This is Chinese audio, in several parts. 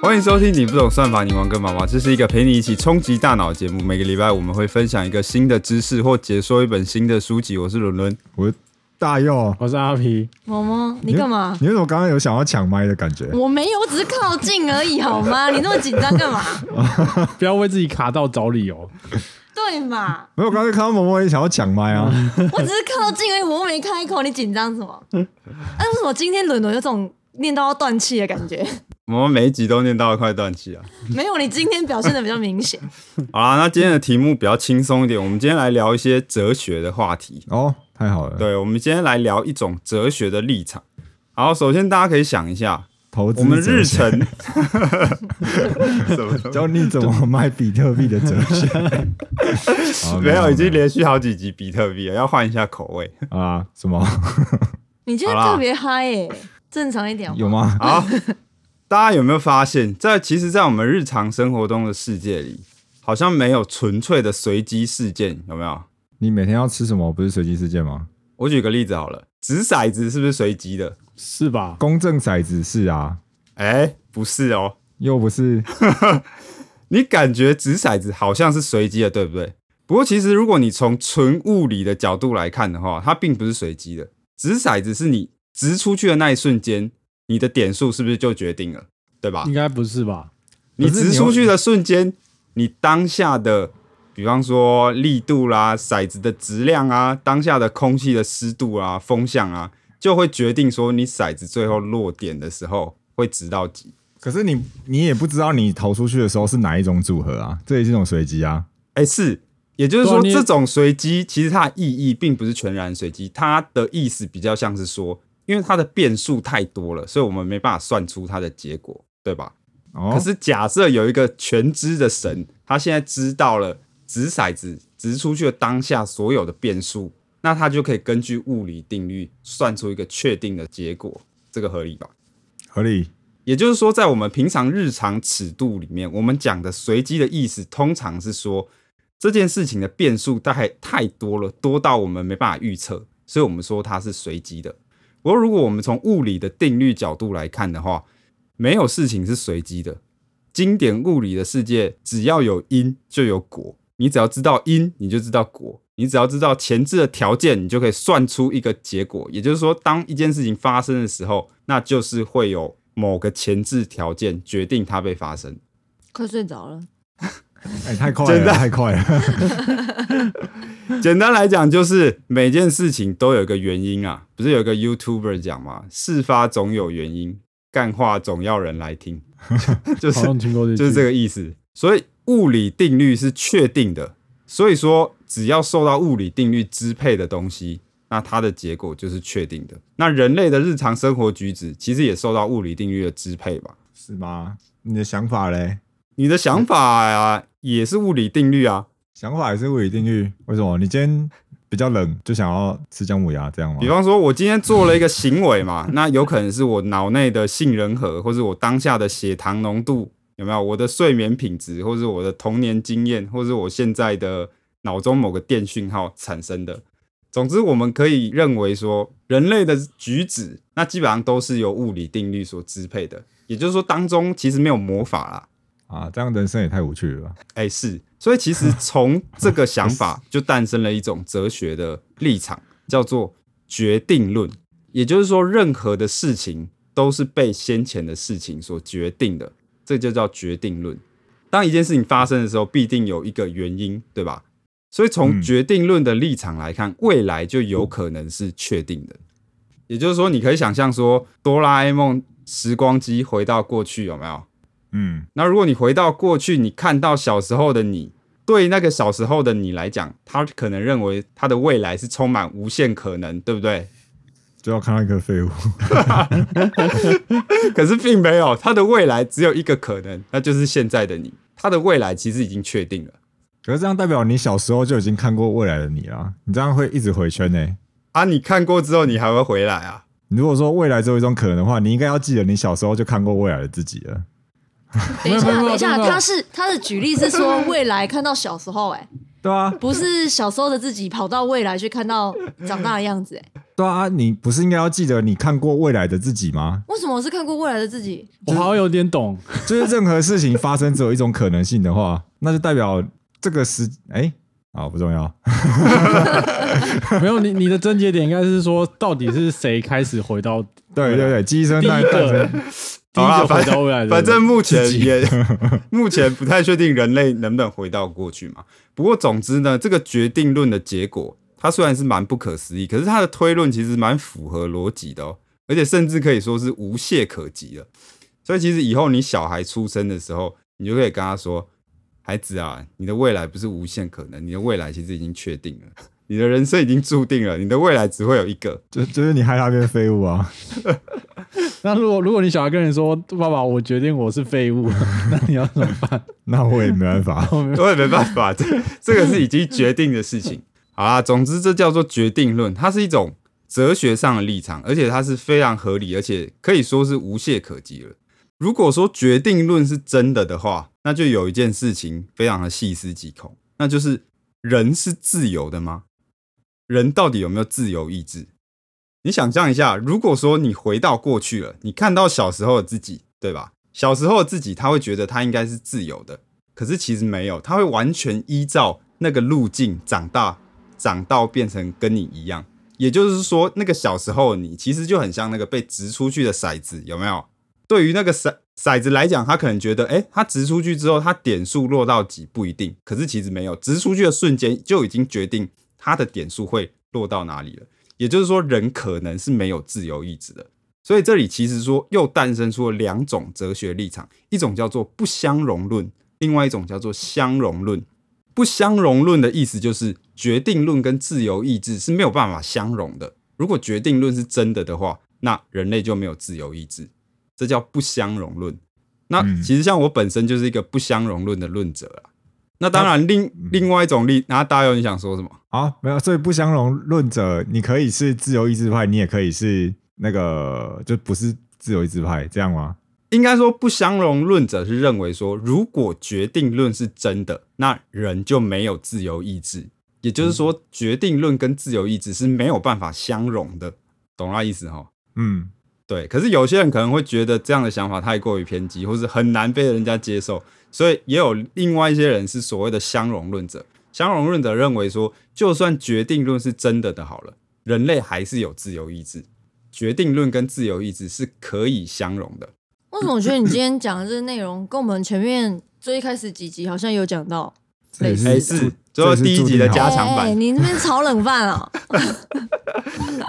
欢迎收听《你不懂算法，你玩个毛毛》。这是一个陪你一起冲击大脑的节目。每个礼拜我们会分享一个新的知识或解说一本新的书籍。我是伦伦，我是大佑，我是阿皮。毛毛，你干嘛？你为什么刚刚有想要抢麦的感觉？我没有，我只是靠近而已，好吗？你那么紧张干嘛？不要为自己卡到找理由。对嘛？没有，刚才看到萌萌也想要抢麦啊。我只是靠近而已，我又没开口，你紧张什么？哎，为什么今天伦伦有种念到要断气的感觉？我们每一集都念到快断气啊！没有，你今天表现的比较明显。好啦，那今天的题目比较轻松一点，我们今天来聊一些哲学的话题。哦，太好了。对，我们今天来聊一种哲学的立场。好，首先大家可以想一下，投资我们日程 教你怎么卖比特币的哲学。好没有，已经连续好几集比特币了，要换一下口味。啊？什么？你今天特别嗨耶，正常一点好好有？吗？好，大家有没有发现，在其实，在我们日常生活中的世界里，好像没有纯粹的随机事件，有没有？你每天要吃什么？不是随机事件吗？我举个例子好了，掷骰子是不是随机的？是吧？公正骰子是啊，哎，不是哦，又不是。你感觉掷骰子好像是随机的，对不对？不过其实如果你从纯物理的角度来看的话，它并不是随机的。掷骰子是你掷出去的那一瞬间，你的点数是不是就决定了，对吧应？该不是吧？你可是你掷出去的瞬间，你当下的，比方说力度啦、骰子的质量啊、当下的空气的湿度啊、风向啊，就会决定说你骰子最后落点的时候会直到几。可是你你也不知道你投出去的时候是哪一种组合啊，这也是一种随机啊。哎，是，也就是说，这种随机其实它的意义并不是全然随机，它的意思比较像是说，因为它的变数太多了，所以我们没办法算出它的结果，对吧？哦，可是假设有一个全知的神，他现在知道了掷骰子掷出去的当下所有的变数，那他就可以根据物理定律算出一个确定的结果，这个合理吧？合理。也就是说，在我们平常日常尺度里面，我们讲的随机的意思，通常是说这件事情的变数大概太多了，多到我们没办法预测，所以我们说它是随机的。不过，如果我们从物理的定律角度来看的话，没有事情是随机的。经典物理的世界，只要有因就有果，你只要知道因，你就知道果。你只要知道前置的条件，你就可以算出一个结果。也就是说，当一件事情发生的时候，那就是会有某个前置条件决定它被发生。快睡着了。哎、太快了，真的太快了。简单来讲，就是每件事情都有一个原因啊。不是有一个 YouTuber 讲嘛，事发总有原因，干话总要人来听，就是好像听过这，就是这个意思。所以物理定律是确定的，所以说只要受到物理定律支配的东西，那它的结果就是确定的。那人类的日常生活举止其实也受到物理定律的支配吧？是吗？你的想法嘞？你的想法呀、也是物理定律啊。想法也是物理定律？为什么？你今天比较冷，就想要吃姜母鸭这样吗？比方说，我今天做了一个行为嘛，那有可能是我脑内的杏仁核，或是我当下的血糖浓度有没有，我的睡眠品质，或是我的童年经验，或是我现在的脑中某个电讯号产生的。总之，我们可以认为说，人类的举止，那基本上都是由物理定律所支配的。也就是说，当中其实没有魔法啦。啊，这样人生也太无趣了吧？哎，是，所以其实 从这个想法就诞生了一种哲学的立场，叫做决定论。也就是说，任何的事情都是被先前的事情所决定的，这就叫决定论。当一件事情发生的时候，必定有一个原因，对吧？所以从嗯决定论的立场来看，未来就有可能是确定的。也就是说，你可以想象说，哆啦 A 梦时光机回到过去，有没有？嗯，那如果你回到过去，你看到小时候的你，对那个小时候的你来讲，他可能认为他的未来是充满无限可能，对不对？就要看到一个废物。可是并没有，他的未来只有一个可能，那就是现在的你。他的未来其实已经确定了可是这样代表你小时候就已经看过未来的你了，你这样会一直回圈呢、啊！你看过之后，你还会回来啊？你如果说未来只有一种可能的话，你应该要记得你小时候就看过未来的自己了。等一下，等一下，他是他的举例是说未来看到小时候、哎，对啊，不是小时候的自己跑到未来去看到长大的样子、哎，对啊，你不是应该要记得你看过未来的自己吗？为什么我是看过未来的自己？我好像有点懂。就是任何事情发生只有一种可能性的话，那就代表这个时哎。啊，不重要。没有你，你的症结点应该是说，到底是谁开始回到？对对对，鸡生第一诞个生，第一个回到未来的，反正目前也 目前不太确定人类能不能回到过去嘛。不过总之呢，这个决定论的结果，它虽然是蛮不可思议，可是它的推论其实蛮符合逻辑的哦，而且甚至可以说是无懈可击的。所以其实以后你小孩出生的时候，你就可以跟他说：“孩子啊，你的未来不是无限可能，你的未来其实已经确定了，你的人生已经注定了，你的未来只会有一个。”就就是你害他变废物啊！那如果如果你小孩跟你说：“爸爸，我决定我是废物。”那你要怎么办？那我也没办法。我也没办法，这这个是已经决定的事情。好啦，总之这叫做决定论，它是一种哲学上的立场，而且它是非常合理，而且可以说是无懈可击了。如果说决定论是真的的话，那就有一件事情非常的细思极恐，那就是人是自由的吗？人到底有没有自由意志？你想象一下，如果说你回到过去了，你看到小时候的自己，对吧？小时候的自己，他会觉得他应该是自由的，可是其实没有，他会完全依照那个路径长大，长到变成跟你一样。也就是说，那个小时候你，其实就很像那个被掷出去的骰子，有没有？对于那个骰骰子来讲，他可能觉得，哎，他掷出去之后，他点数落到几不一定，可是其实没有，掷出去的瞬间就已经决定他的点数会落到哪里了。也就是说，人可能是没有自由意志的。所以这里其实说又诞生出了两种哲学立场，一种叫做不相容论，另外一种叫做相容论。不相容论的意思就是决定论跟自由意志是没有办法相容的。如果决定论是真的的话，那人类就没有自由意志，这叫不相容论。那嗯其实像我本身就是一个不相容论的论者啦。那当然另，另外一种例，然后大友你想说什么？啊，没有，所以不相容论者，你可以是自由意志派，你也可以是那个就不是自由意志派，这样吗？应该说，不相容论者是认为说，如果决定论是真的，那人就没有自由意志。也就是说，决定论跟自由意志是没有办法相容的，懂那意思哈？嗯，对。可是有些人可能会觉得这样的想法太过于偏激，或是很难被人家接受，所以也有另外一些人是所谓的相容论者。相容论者认为说，就算决定论是真的的，好了，人类还是有自由意志，决定论跟自由意志是可以相容的。为什么我觉得你今天讲的这个内容跟我们前面最一开始几集好像有讲到？这也哎、是是，最后 第一集的加强版，哎你那边炒冷饭啊？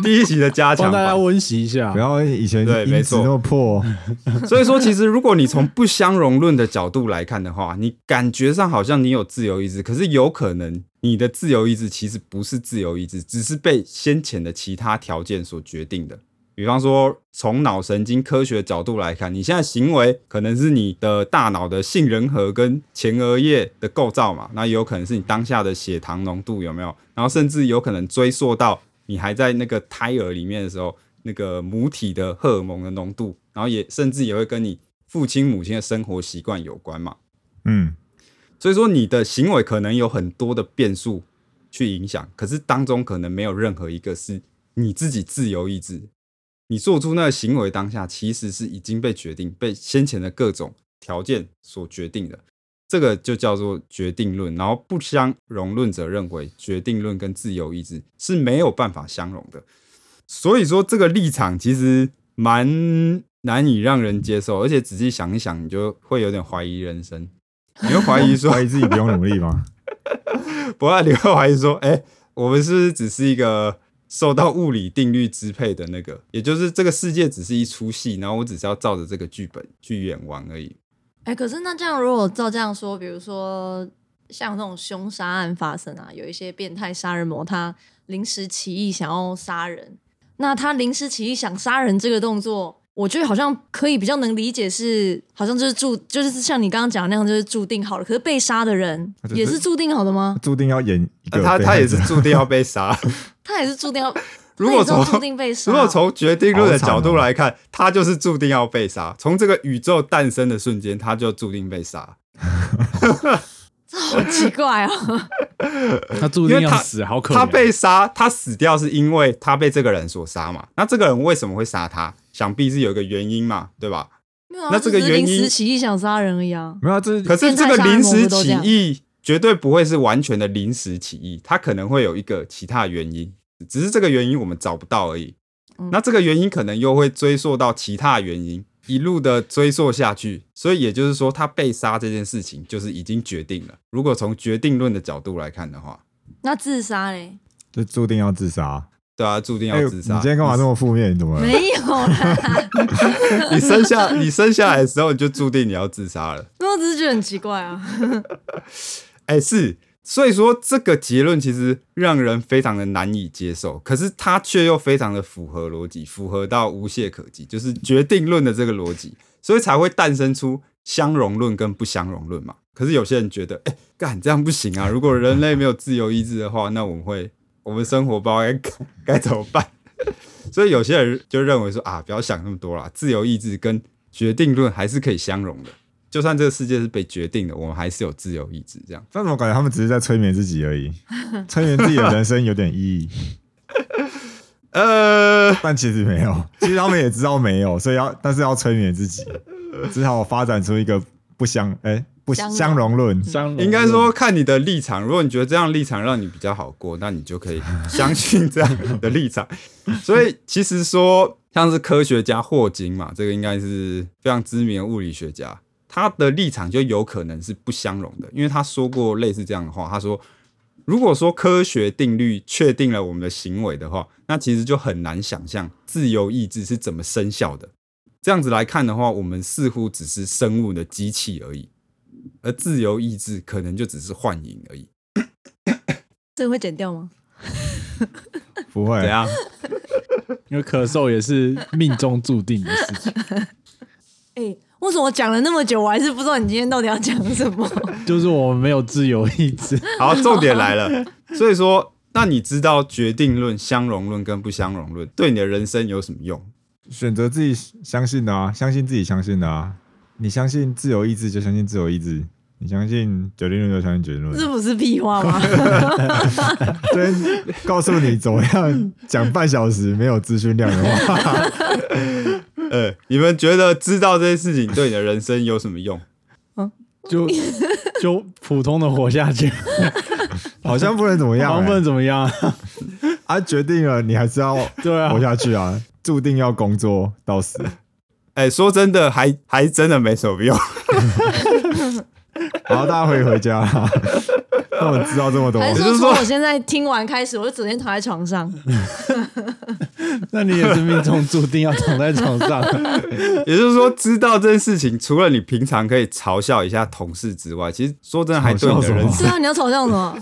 第一集的加强帮大家版。温习一下不。要以前对没错那么破，所以说，其实如果你从不相容论的角度来看的话，你感觉上好像你有自由意志，可是有可能你的自由意志其实不是自由意志，只是被先前的其他条件所决定的。比方说，从脑神经科学角度来看，你现在行为可能是你的大脑的杏仁核跟前额叶的构造嘛，那也有可能是你当下的血糖浓度有没有，然后甚至有可能追溯到你还在那个胎儿里面的时候，那个母体的荷尔蒙的浓度，然后也甚至也会跟你父亲母亲的生活习惯有关嘛。嗯，所以说你的行为可能有很多的变数去影响，可是当中可能没有任何一个是你自己自由意志。你做出那个行为当下，其实是已经被决定、被先前的各种条件所决定的，这个就叫做决定论。然后不相容论者认为，决定论跟自由意志是没有办法相容的。所以说，这个立场其实蛮难以让人接受，而且仔细想一想，你就会有点怀疑人生。你会怀疑说，怀疑自己不用努力吗？不然你会怀疑说，哎、我们是不是只是一个受到物理定律支配的那个？也就是这个世界只是一出戏，然后我只是要照着这个剧本去演完而已。哎、可是那这样如果照这样说，比如说像这种凶杀案发生啊，有一些变态杀人魔他临时起意想要杀人，那他临时起意想杀人这个动作，我觉得好像可以比较能理解是，好像就是注就是像你刚刚讲的那样，就是注定好了。可是被杀的人也是注定好的吗？注定要演一个他 他也是注定要被杀。他也是注定要，如果从注定被杀，如果从决定论的角度来看，他就是注定要被杀。从这个宇宙诞生的瞬间，他就注定被杀。好奇怪哦。他注定要死，好可怜。他被杀，他死掉是因为他被这个人所杀嘛？那这个人为什么会杀他？想必是有一个原因嘛，对吧？没有啊，那这个原因临时起意想杀人而已啊。没有啊，这可是这个临时起魔不都这样义绝对不会是完全的临时起义，它可能会有一个其他原因，只是这个原因我们找不到而已。嗯那这个原因可能又会追溯到其他原因，一路的追溯下去。所以也就是说，他被杀这件事情就是已经决定了。如果从决定论的角度来看的话，那自杀嘞？就注定要自杀。对啊，注定哎，要自杀。你今天干嘛这么负面？你怎么了？没有啦，你生下你生下来的时候，你就注定你要自杀了。那我只是觉得很奇怪啊。哎、是，所以说这个结论其实让人非常的难以接受，可是它却又非常的符合逻辑，符合到无懈可击，就是决定论的这个逻辑，所以才会诞生出相容论跟不相容论嘛。可是有些人觉得，哎、干这样不行啊！如果人类没有自由意志的话，那我们会我们生活不知道该 该怎么办。所以有些人就认为说啊，不要想那么多啦，自由意志跟决定论还是可以相容的。就算这个世界是被决定的，我们还是有自由意志。这样，但怎么感觉他们只是在催眠自己而已？催眠自己的人生有点意义，呃，但其实没有。其实他们也知道没有，所以要但是要催眠自己，只好发展出一个不相哎、不相容相容论。相应该说看你的立场。如果你觉得这样立场让你比较好过，那你就可以相信这样的立场。所以其实说，像是科学家霍金嘛，这个应该是非常知名的物理学家，他的立场就有可能是不相容的，因为他说过类似这样的话。他说，如果说科学定律确定了我们的行为的话，那其实就很难想象自由意志是怎么生效的。这样子来看的话，我们似乎只是生物的机器而已。而自由意志可能就只是幻影而已。这个会剪掉吗？不会怎，样？因为咳嗽也是命中注定的事情，哎、为什么讲了那么久，我还是不知道你今天到底要讲什么？就是我们没有自由意志。好，重点来了。所以说，那你知道决定论、相容论跟不相容论对你的人生有什么用？选择自己相信的啊，相信自己相信的啊。你相信自由意志就相信自由意志，你相信九零论就相信决定论。这不是屁话吗？对，告诉你怎么样讲半小时没有资讯量的话，呃，你们觉得知道这些事情对你的人生有什么用？就 就普通的活下去，好像不能怎么样、好像不能欸。怎么样。啊，决定了你还是要对啊活，下去啊，注定要工作到死。哎、说真的，还还真的没什么用。好，大家可以回家啦。那我知道这么多，还是说也就是说从我现在听完开始，我就整天躺在床上？那你也是命中注定要躺在床上。也就是说，知道这件事情，除了你平常可以嘲笑一下同事之外，其实说真的，还对你的人是啊，你要嘲笑什么？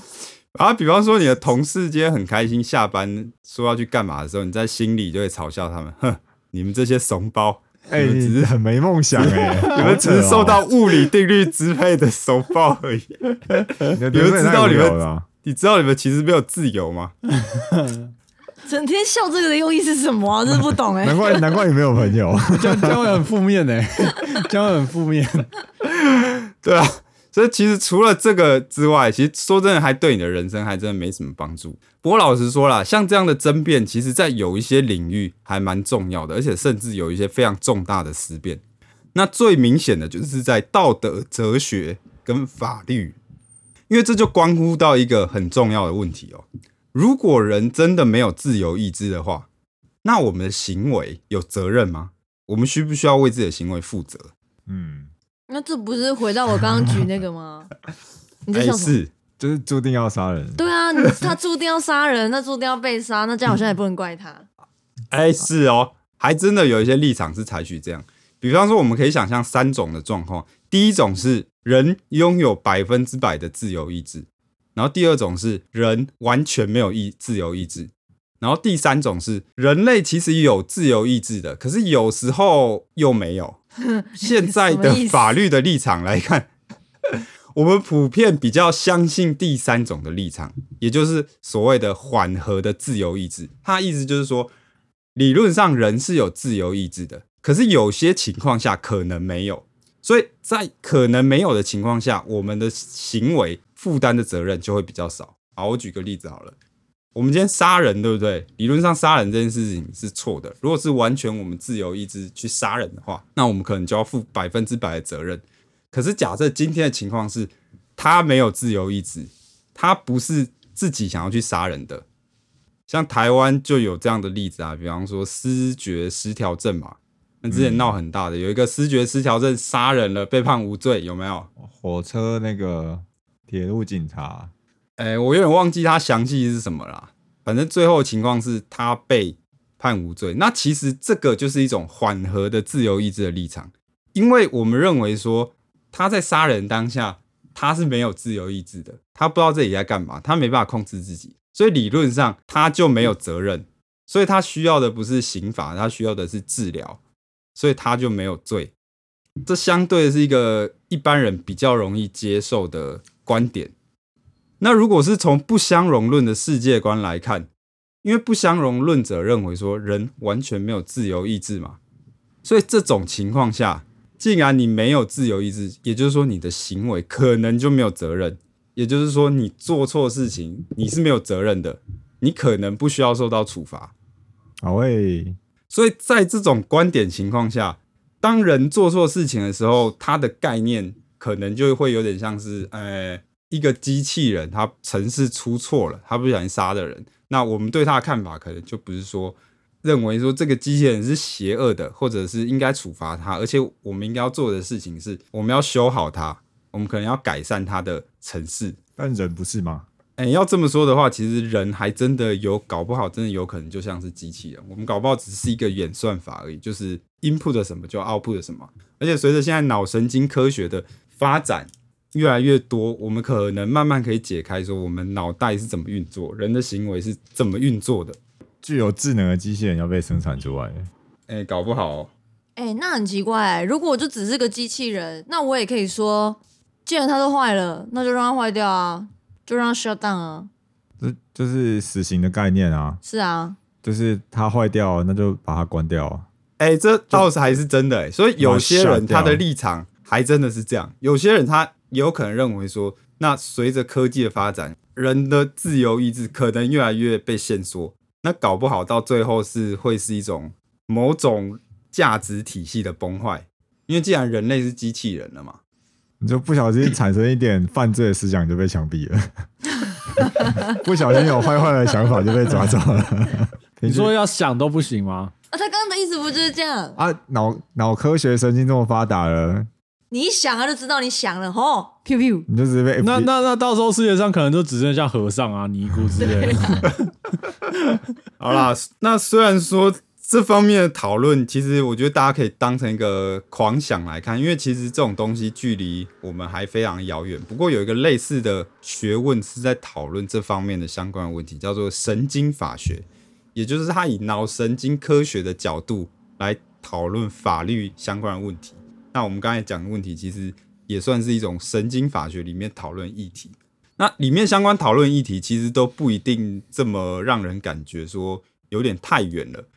啊，比方说你的同事今天很开心下班说要去干嘛的时候，你在心里就会嘲笑他们，哼，你们这些怂包，哎、你们只是很没梦想哎、你们只是受到物理定律支配的手抱而已。你们知道你们你知道你们其实没有自由吗？整天笑这个的用意是什么啊？真是不懂哎、难怪难怪你没有朋友。这样这样会很负面哎，这样会很负面。对啊，所以其实除了这个之外，其实说真的，还对你的人生还真的没什么帮助。不过老实说啦，像这样的争辩，其实在有一些领域还蛮重要的，而且甚至有一些非常重大的思辨。那最明显的就是在道德、哲学跟法律，因为这就关乎到一个很重要的问题哦。如果人真的没有自由意志的话，那我们的行为有责任吗？我们需不需要为自己的行为负责？嗯，那这不是回到我刚刚举那个吗？你在哎，笑什么？是，就是注定要杀人。对啊，你他注定要杀人，那注定要被杀，那这样好像也不能怪他。哎，是哦，还真的有一些立场是采取这样。比方说，我们可以想象三种的状况：第一种是人拥有百分之百的自由意志，然后第二种是人完全没有意自由意志，然后第三种是人类其实有自由意志的，可是有时候又没有。现在的法律的立场来看，我们普遍比较相信第三种的立场，也就是所谓的缓和的自由意志。它的意思就是说，理论上人是有自由意志的，可是有些情况下可能没有。所以在可能没有的情况下，我们的行为负担的责任就会比较少。好，我举个例子好了，我们今天杀人，对不对？理论上杀人这件事情是错的。如果是完全我们自由意志去杀人的话，那我们可能就要负百分之百的责任。可是假设今天的情况是，他没有自由意志，他不是自己想要去杀人的。像台湾就有这样的例子啊，比方说失觉失调症嘛，那之前闹很大的，有一个失觉失调症杀人了，被判无罪，有没有？火车那个铁路警察，哎、我有点忘记他详细是什么啦。反正最后情况是他被判无罪。那其实这个就是一种缓和的自由意志的立场，因为我们认为说他在杀人当下他是没有自由意志的，他不知道自己在干嘛，他没办法控制自己，所以理论上他就没有责任，所以他需要的不是刑罚，他需要的是治疗，所以他就没有罪。这相对是一个一般人比较容易接受的观点。那如果是从不相容论的世界观来看，因为不相容论者认为说人完全没有自由意志嘛，所以这种情况下，既然你没有自由意志，也就是说你的行为可能就没有责任，也就是说你做错事情你是没有责任的，你可能不需要受到处罚。好喂，所以在这种观点情况下，当人做错事情的时候，他的概念可能就会有点像是，呃，一个机器人，他程式出错了，他不小心杀的人。那我们对他的看法，可能就不是说认为说这个机器人是邪恶的，或者是应该处罚他，而且我们应该要做的事情是，我们要修好它，我们可能要改善它的程式。但人不是吗？哎、要这么说的话，其实人还真的有搞不好，真的有可能就像是机器人。我们搞不好只是一个演算法而已，就是 input 什么就 output 什么。而且随着现在脑神经科学的发展越来越多，我们可能慢慢可以解开说我们脑袋是怎么运作，人的行为是怎么运作的。具有智能的机器人要被生产出来，哎、搞不好、哦，哎、那很奇怪、如果我就只是个机器人，那我也可以说，既然它都坏了，那就让它坏掉啊，就让它 shut down 啊。这就是死刑的概念啊，是啊，就是它坏掉，那就把它关掉啊。哎、这倒是还是真的哎、所以有些人他的立场还真的是这样，有些人他也有可能认为说，那随着科技的发展，人的自由意志可能越来越被限缩，那搞不好到最后是会是一种某种价值体系的崩坏，因为既然人类是机器人了嘛，你就不小心产生一点犯罪的思想，你就被枪毙了。不小心有坏坏的想法就被抓走了。你说要想都不行吗？啊，他刚刚的意思不就是这样？啊，脑脑科学神经这么发达了，你一想，他就知道你想了，吼，pew pew。你就直接被那那那到时候世界上可能就只剩下和尚啊、尼姑之类的。好啦，那虽然说这方面的讨论，其实我觉得大家可以当成一个狂想来看，因为其实这种东西距离我们还非常遥远。不过有一个类似的学问是在讨论这方面的相关问题，叫做神经法学，也就是他以脑神经科学的角度来讨论法律相关的问题。那我们刚才讲的问题，其实也算是一种神经法学里面讨论议题。那里面相关讨论议题其实都不一定这么让人感觉说有点太远了。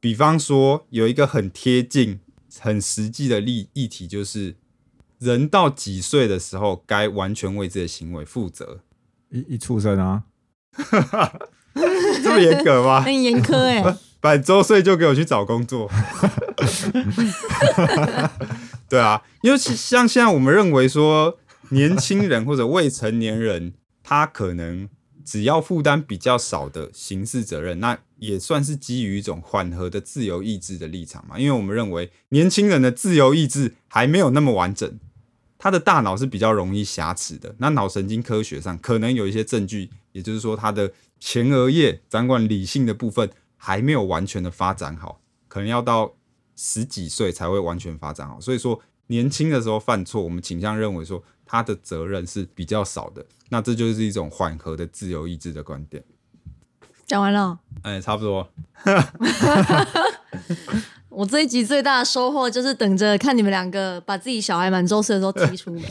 比方说，有一个很贴近、很实际的例议题，就是人到几岁的时候该完全为自己的行为负责？一一出生啊，这么严格吗？很严苛哎、满周岁就给我去找工作。对啊，因为其像现在我们认为说，年轻人或者未成年人，他可能只要负担比较少的刑事责任，那也算是基于一种缓和的自由意志的立场嘛。因为我们认为年轻人的自由意志还没有那么完整，他的大脑是比较容易瑕疵的。那脑神经科学上可能有一些证据，也就是说，他的前额叶掌管理性的部分还没有完全的发展好，可能要到十几岁才会完全发展好。所以说，年轻的时候犯错，我们倾向认为说他的责任是比较少的。那这就是一种缓和的自由意志的观点。讲完了。哎，差不多。我这一集最大的收获就是等着看你们两个把自己小孩满周岁的时候踢出门。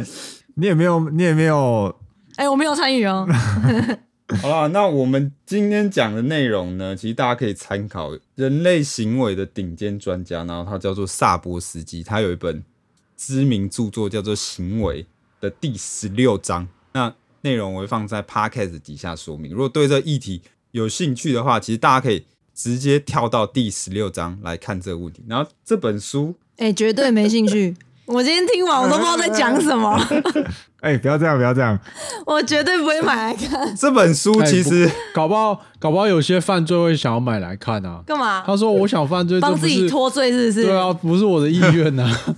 你也没有，你也没有，哎、我没有参与哦。好啦，那我们今天讲的内容呢，其实大家可以参考人类行为的顶尖专家，然后他叫做萨波斯基，他有一本知名著作叫做《行为》的第十六章。那内容我会放在 podcast 底下说明。如果对这议题有兴趣的话，其实大家可以直接跳到第十六章来看这个问题。然后这本书哎、绝对没兴趣。我今天听完，我都不知道在讲什么，哎、不要这样，不要这样。我绝对不会买来看。这本书哎其实搞不好搞不好有些犯罪会想要买来看啊。干嘛？他说我想犯罪，帮自己脱罪是不是？对啊，不是我的意愿呐、啊。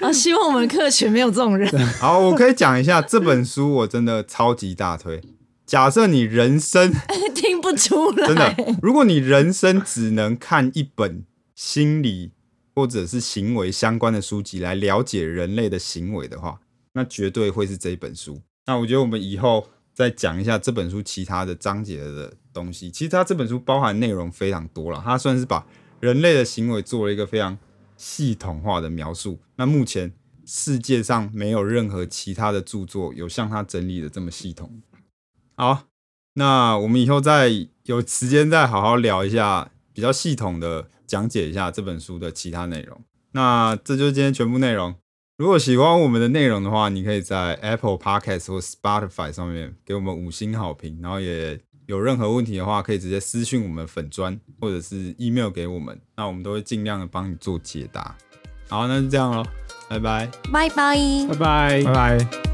啊，希望我们的客群没有这种人。好，我可以讲一下这本书，我真的超级大推。假设你人生听出来，真的，如果你人生只能看一本心理或者是行为相关的书籍来了解人类的行为的话，那绝对会是这一本书。那我觉得我们以后再讲一下这本书其他的章节的东西。其实它这本书包含内容非常多了，它算是把人类的行为做了一个非常系统化的描述。那目前世界上没有任何其他的著作有像它整理的这么系统。好，那我们以后再有时间再好好聊一下，比较系统的讲解一下这本书的其他内容。那这就是今天全部内容。如果喜欢我们的内容的话，你可以在 Apple Podcast 或 Spotify 上面给我们五星好评，然后也有任何问题的话，可以直接私信我们粉砖或者是 email 给我们，那我们都会尽量的帮你做解答。好，那就这样咯，拜拜。拜拜。拜拜拜。拜。